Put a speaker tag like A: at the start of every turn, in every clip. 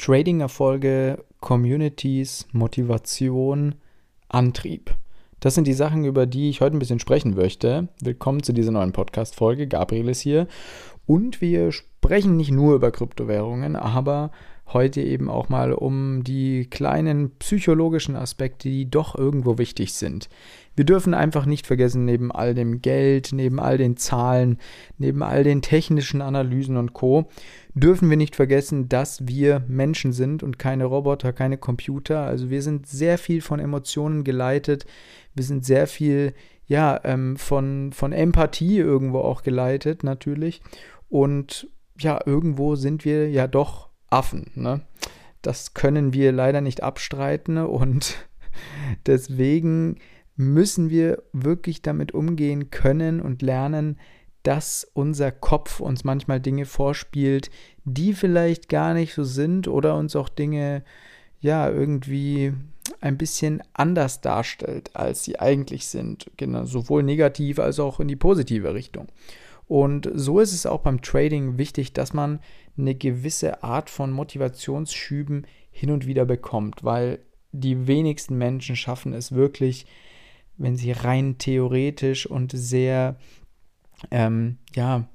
A: Trading-Erfolge, Communities, Motivation, Antrieb. Das sind die Sachen, über die ich heute ein bisschen sprechen möchte. Willkommen zu dieser neuen Podcast-Folge. Gabriel ist hier. Und wir sprechen nicht nur über Kryptowährungen, aber heute eben auch mal um die kleinen psychologischen Aspekte, die doch irgendwo wichtig sind. Wir dürfen einfach nicht vergessen, neben all dem Geld, neben all den Zahlen, neben all den technischen Analysen und Co, dürfen wir nicht vergessen, dass wir Menschen sind und keine Roboter, keine Computer. Also wir sind sehr viel von Emotionen geleitet. Wir sind sehr viel, ja, ähm, von, von Empathie irgendwo auch geleitet, natürlich. Und ja, irgendwo sind wir ja doch Affen. Ne? Das können wir leider nicht abstreiten und deswegen müssen wir wirklich damit umgehen können und lernen, dass unser Kopf uns manchmal Dinge vorspielt, die vielleicht gar nicht so sind oder uns auch Dinge ja irgendwie ein bisschen anders darstellt, als sie eigentlich sind, genau, sowohl negativ als auch in die positive Richtung. Und so ist es auch beim Trading wichtig, dass man eine gewisse Art von Motivationsschüben hin und wieder bekommt, weil die wenigsten Menschen schaffen es wirklich, wenn sie rein theoretisch und sehr, ähm, ja,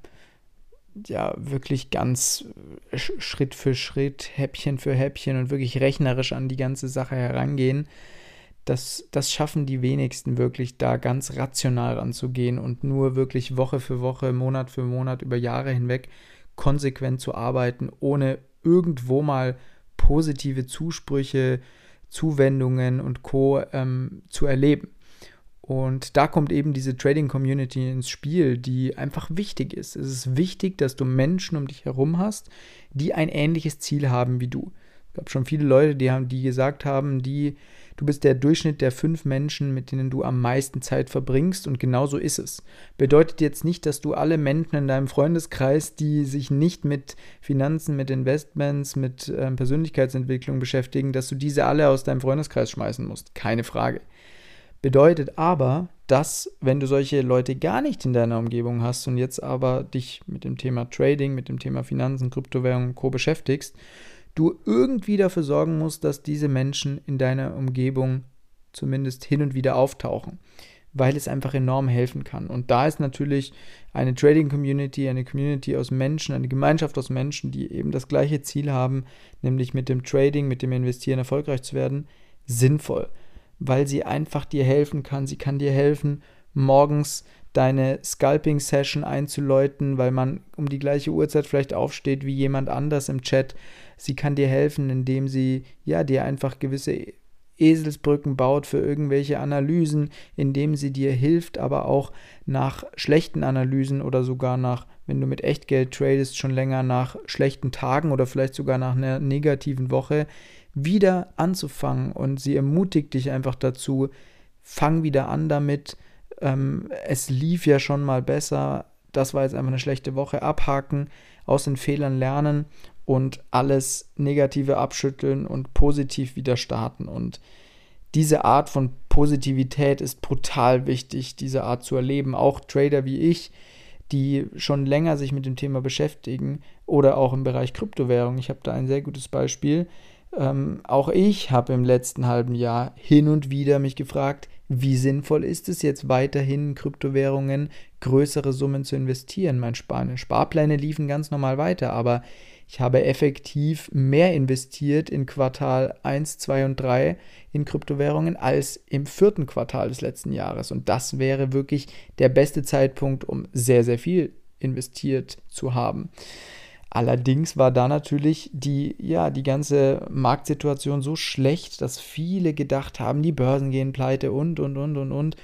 A: ja, wirklich ganz Schritt für Schritt, Häppchen für Häppchen und wirklich rechnerisch an die ganze Sache herangehen, das, das schaffen die wenigsten wirklich, da ganz rational ranzugehen und nur wirklich Woche für Woche, Monat für Monat, über Jahre hinweg konsequent zu arbeiten, ohne irgendwo mal positive Zusprüche, Zuwendungen und Co. Ähm, zu erleben. Und da kommt eben diese Trading Community ins Spiel, die einfach wichtig ist. Es ist wichtig, dass du Menschen um dich herum hast, die ein ähnliches Ziel haben wie du. Es gab schon viele Leute, die haben, die gesagt haben, die Du bist der Durchschnitt der fünf Menschen, mit denen du am meisten Zeit verbringst und genau so ist es. Bedeutet jetzt nicht, dass du alle Menschen in deinem Freundeskreis, die sich nicht mit Finanzen, mit Investments, mit äh, Persönlichkeitsentwicklung beschäftigen, dass du diese alle aus deinem Freundeskreis schmeißen musst. Keine Frage. Bedeutet aber, dass wenn du solche Leute gar nicht in deiner Umgebung hast und jetzt aber dich mit dem Thema Trading, mit dem Thema Finanzen, Kryptowährungen und Co beschäftigst, du irgendwie dafür sorgen musst, dass diese Menschen in deiner Umgebung zumindest hin und wieder auftauchen, weil es einfach enorm helfen kann. Und da ist natürlich eine Trading Community, eine Community aus Menschen, eine Gemeinschaft aus Menschen, die eben das gleiche Ziel haben, nämlich mit dem Trading, mit dem Investieren erfolgreich zu werden, sinnvoll, weil sie einfach dir helfen kann. Sie kann dir helfen, morgens deine Scalping-Session einzuläuten, weil man um die gleiche Uhrzeit vielleicht aufsteht wie jemand anders im Chat. Sie kann dir helfen, indem sie ja dir einfach gewisse Eselsbrücken baut für irgendwelche Analysen, indem sie dir hilft, aber auch nach schlechten Analysen oder sogar nach, wenn du mit Echtgeld tradest, schon länger nach schlechten Tagen oder vielleicht sogar nach einer negativen Woche wieder anzufangen. Und sie ermutigt dich einfach dazu, fang wieder an damit, ähm, es lief ja schon mal besser, das war jetzt einfach eine schlechte Woche, abhaken, aus den Fehlern lernen und alles Negative abschütteln und positiv wieder starten. Und diese Art von Positivität ist brutal wichtig, diese Art zu erleben. Auch Trader wie ich, die schon länger sich mit dem Thema beschäftigen oder auch im Bereich Kryptowährung. Ich habe da ein sehr gutes Beispiel. Ähm, auch ich habe im letzten halben Jahr hin und wieder mich gefragt, wie sinnvoll ist es jetzt weiterhin in Kryptowährungen größere Summen zu investieren? Mein Spar Sparpläne liefen ganz normal weiter, aber ich habe effektiv mehr investiert in Quartal 1, 2 und 3 in Kryptowährungen als im vierten Quartal des letzten Jahres. Und das wäre wirklich der beste Zeitpunkt, um sehr, sehr viel investiert zu haben. Allerdings war da natürlich die, ja, die ganze Marktsituation so schlecht, dass viele gedacht haben, die Börsen gehen pleite und, und, und, und, und.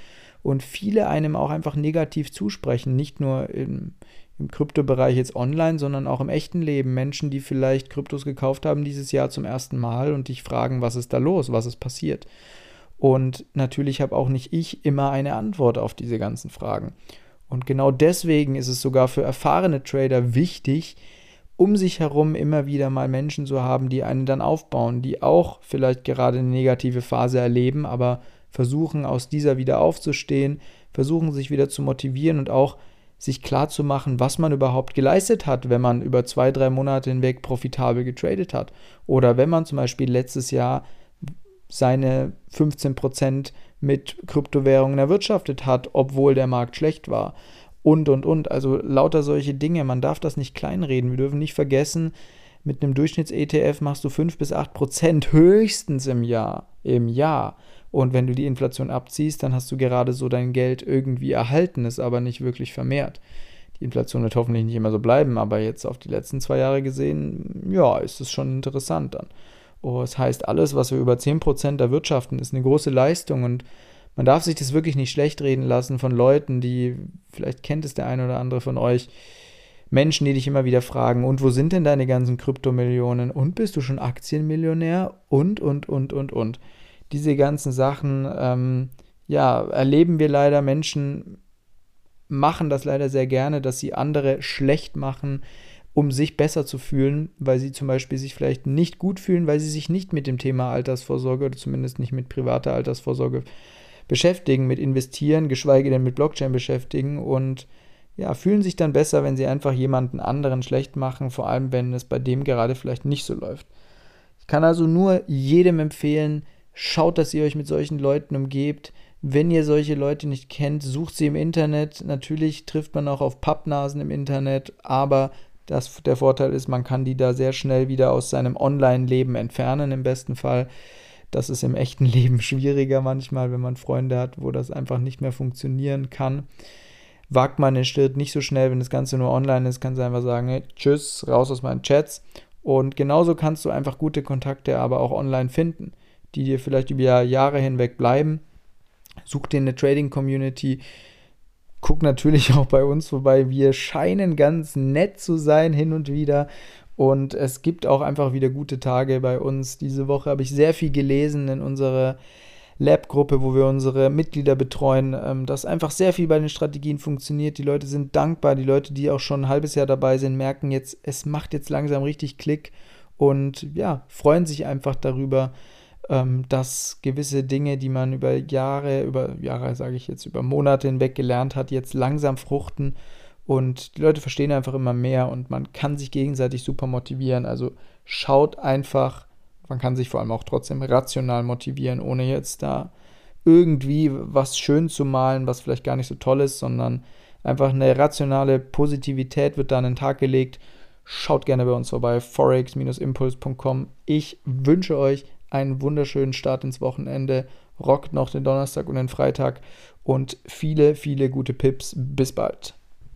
A: Und viele einem auch einfach negativ zusprechen, nicht nur im, im Kryptobereich jetzt online, sondern auch im echten Leben. Menschen, die vielleicht Kryptos gekauft haben dieses Jahr zum ersten Mal und dich fragen, was ist da los, was ist passiert. Und natürlich habe auch nicht ich immer eine Antwort auf diese ganzen Fragen. Und genau deswegen ist es sogar für erfahrene Trader wichtig, um sich herum immer wieder mal Menschen zu haben, die einen dann aufbauen, die auch vielleicht gerade eine negative Phase erleben, aber versuchen aus dieser wieder aufzustehen, versuchen sich wieder zu motivieren und auch sich klar zu machen, was man überhaupt geleistet hat, wenn man über zwei, drei Monate hinweg profitabel getradet hat. Oder wenn man zum Beispiel letztes Jahr seine 15% mit Kryptowährungen erwirtschaftet hat, obwohl der Markt schlecht war. Und, und, und. Also lauter solche Dinge. Man darf das nicht kleinreden. Wir dürfen nicht vergessen, mit einem Durchschnitts-ETF machst du 5 bis 8 Prozent höchstens im Jahr. Im Jahr. Und wenn du die Inflation abziehst, dann hast du gerade so dein Geld irgendwie erhalten, ist aber nicht wirklich vermehrt. Die Inflation wird hoffentlich nicht immer so bleiben, aber jetzt auf die letzten zwei Jahre gesehen, ja, ist es schon interessant dann. Oh, das heißt, alles, was wir über 10% erwirtschaften, ist eine große Leistung und man darf sich das wirklich nicht schlecht reden lassen von Leuten, die, vielleicht kennt es der eine oder andere von euch, Menschen, die dich immer wieder fragen, und wo sind denn deine ganzen Kryptomillionen? Und bist du schon Aktienmillionär? Und, und, und, und, und. Diese ganzen Sachen, ähm, ja, erleben wir leider. Menschen machen das leider sehr gerne, dass sie andere schlecht machen, um sich besser zu fühlen, weil sie zum Beispiel sich vielleicht nicht gut fühlen, weil sie sich nicht mit dem Thema Altersvorsorge oder zumindest nicht mit privater Altersvorsorge beschäftigen, mit investieren, geschweige denn mit Blockchain beschäftigen und ja, fühlen sich dann besser, wenn sie einfach jemanden anderen schlecht machen, vor allem wenn es bei dem gerade vielleicht nicht so läuft. Ich kann also nur jedem empfehlen, schaut, dass ihr euch mit solchen Leuten umgebt. Wenn ihr solche Leute nicht kennt, sucht sie im Internet. Natürlich trifft man auch auf Pappnasen im Internet, aber das, der Vorteil ist, man kann die da sehr schnell wieder aus seinem Online-Leben entfernen, im besten Fall. Das ist im echten Leben schwieriger manchmal, wenn man Freunde hat, wo das einfach nicht mehr funktionieren kann wagt man den Schritt nicht so schnell, wenn das Ganze nur online ist, kannst du einfach sagen, hey, tschüss, raus aus meinen Chats. Und genauso kannst du einfach gute Kontakte aber auch online finden, die dir vielleicht über Jahre hinweg bleiben. Such dir eine Trading-Community. Guck natürlich auch bei uns vorbei. Wir scheinen ganz nett zu sein hin und wieder. Und es gibt auch einfach wieder gute Tage bei uns. Diese Woche habe ich sehr viel gelesen in unserer Lab-Gruppe, wo wir unsere Mitglieder betreuen, ähm, dass einfach sehr viel bei den Strategien funktioniert. Die Leute sind dankbar. Die Leute, die auch schon ein halbes Jahr dabei sind, merken jetzt, es macht jetzt langsam richtig Klick und ja, freuen sich einfach darüber, ähm, dass gewisse Dinge, die man über Jahre, über Jahre sage ich jetzt, über Monate hinweg gelernt hat, jetzt langsam fruchten. Und die Leute verstehen einfach immer mehr und man kann sich gegenseitig super motivieren. Also schaut einfach man kann sich vor allem auch trotzdem rational motivieren, ohne jetzt da irgendwie was schön zu malen, was vielleicht gar nicht so toll ist, sondern einfach eine rationale Positivität wird da an den Tag gelegt. Schaut gerne bei uns vorbei, forex-impuls.com. Ich wünsche euch einen wunderschönen Start ins Wochenende. Rockt noch den Donnerstag und den Freitag und viele, viele gute Pips. Bis bald.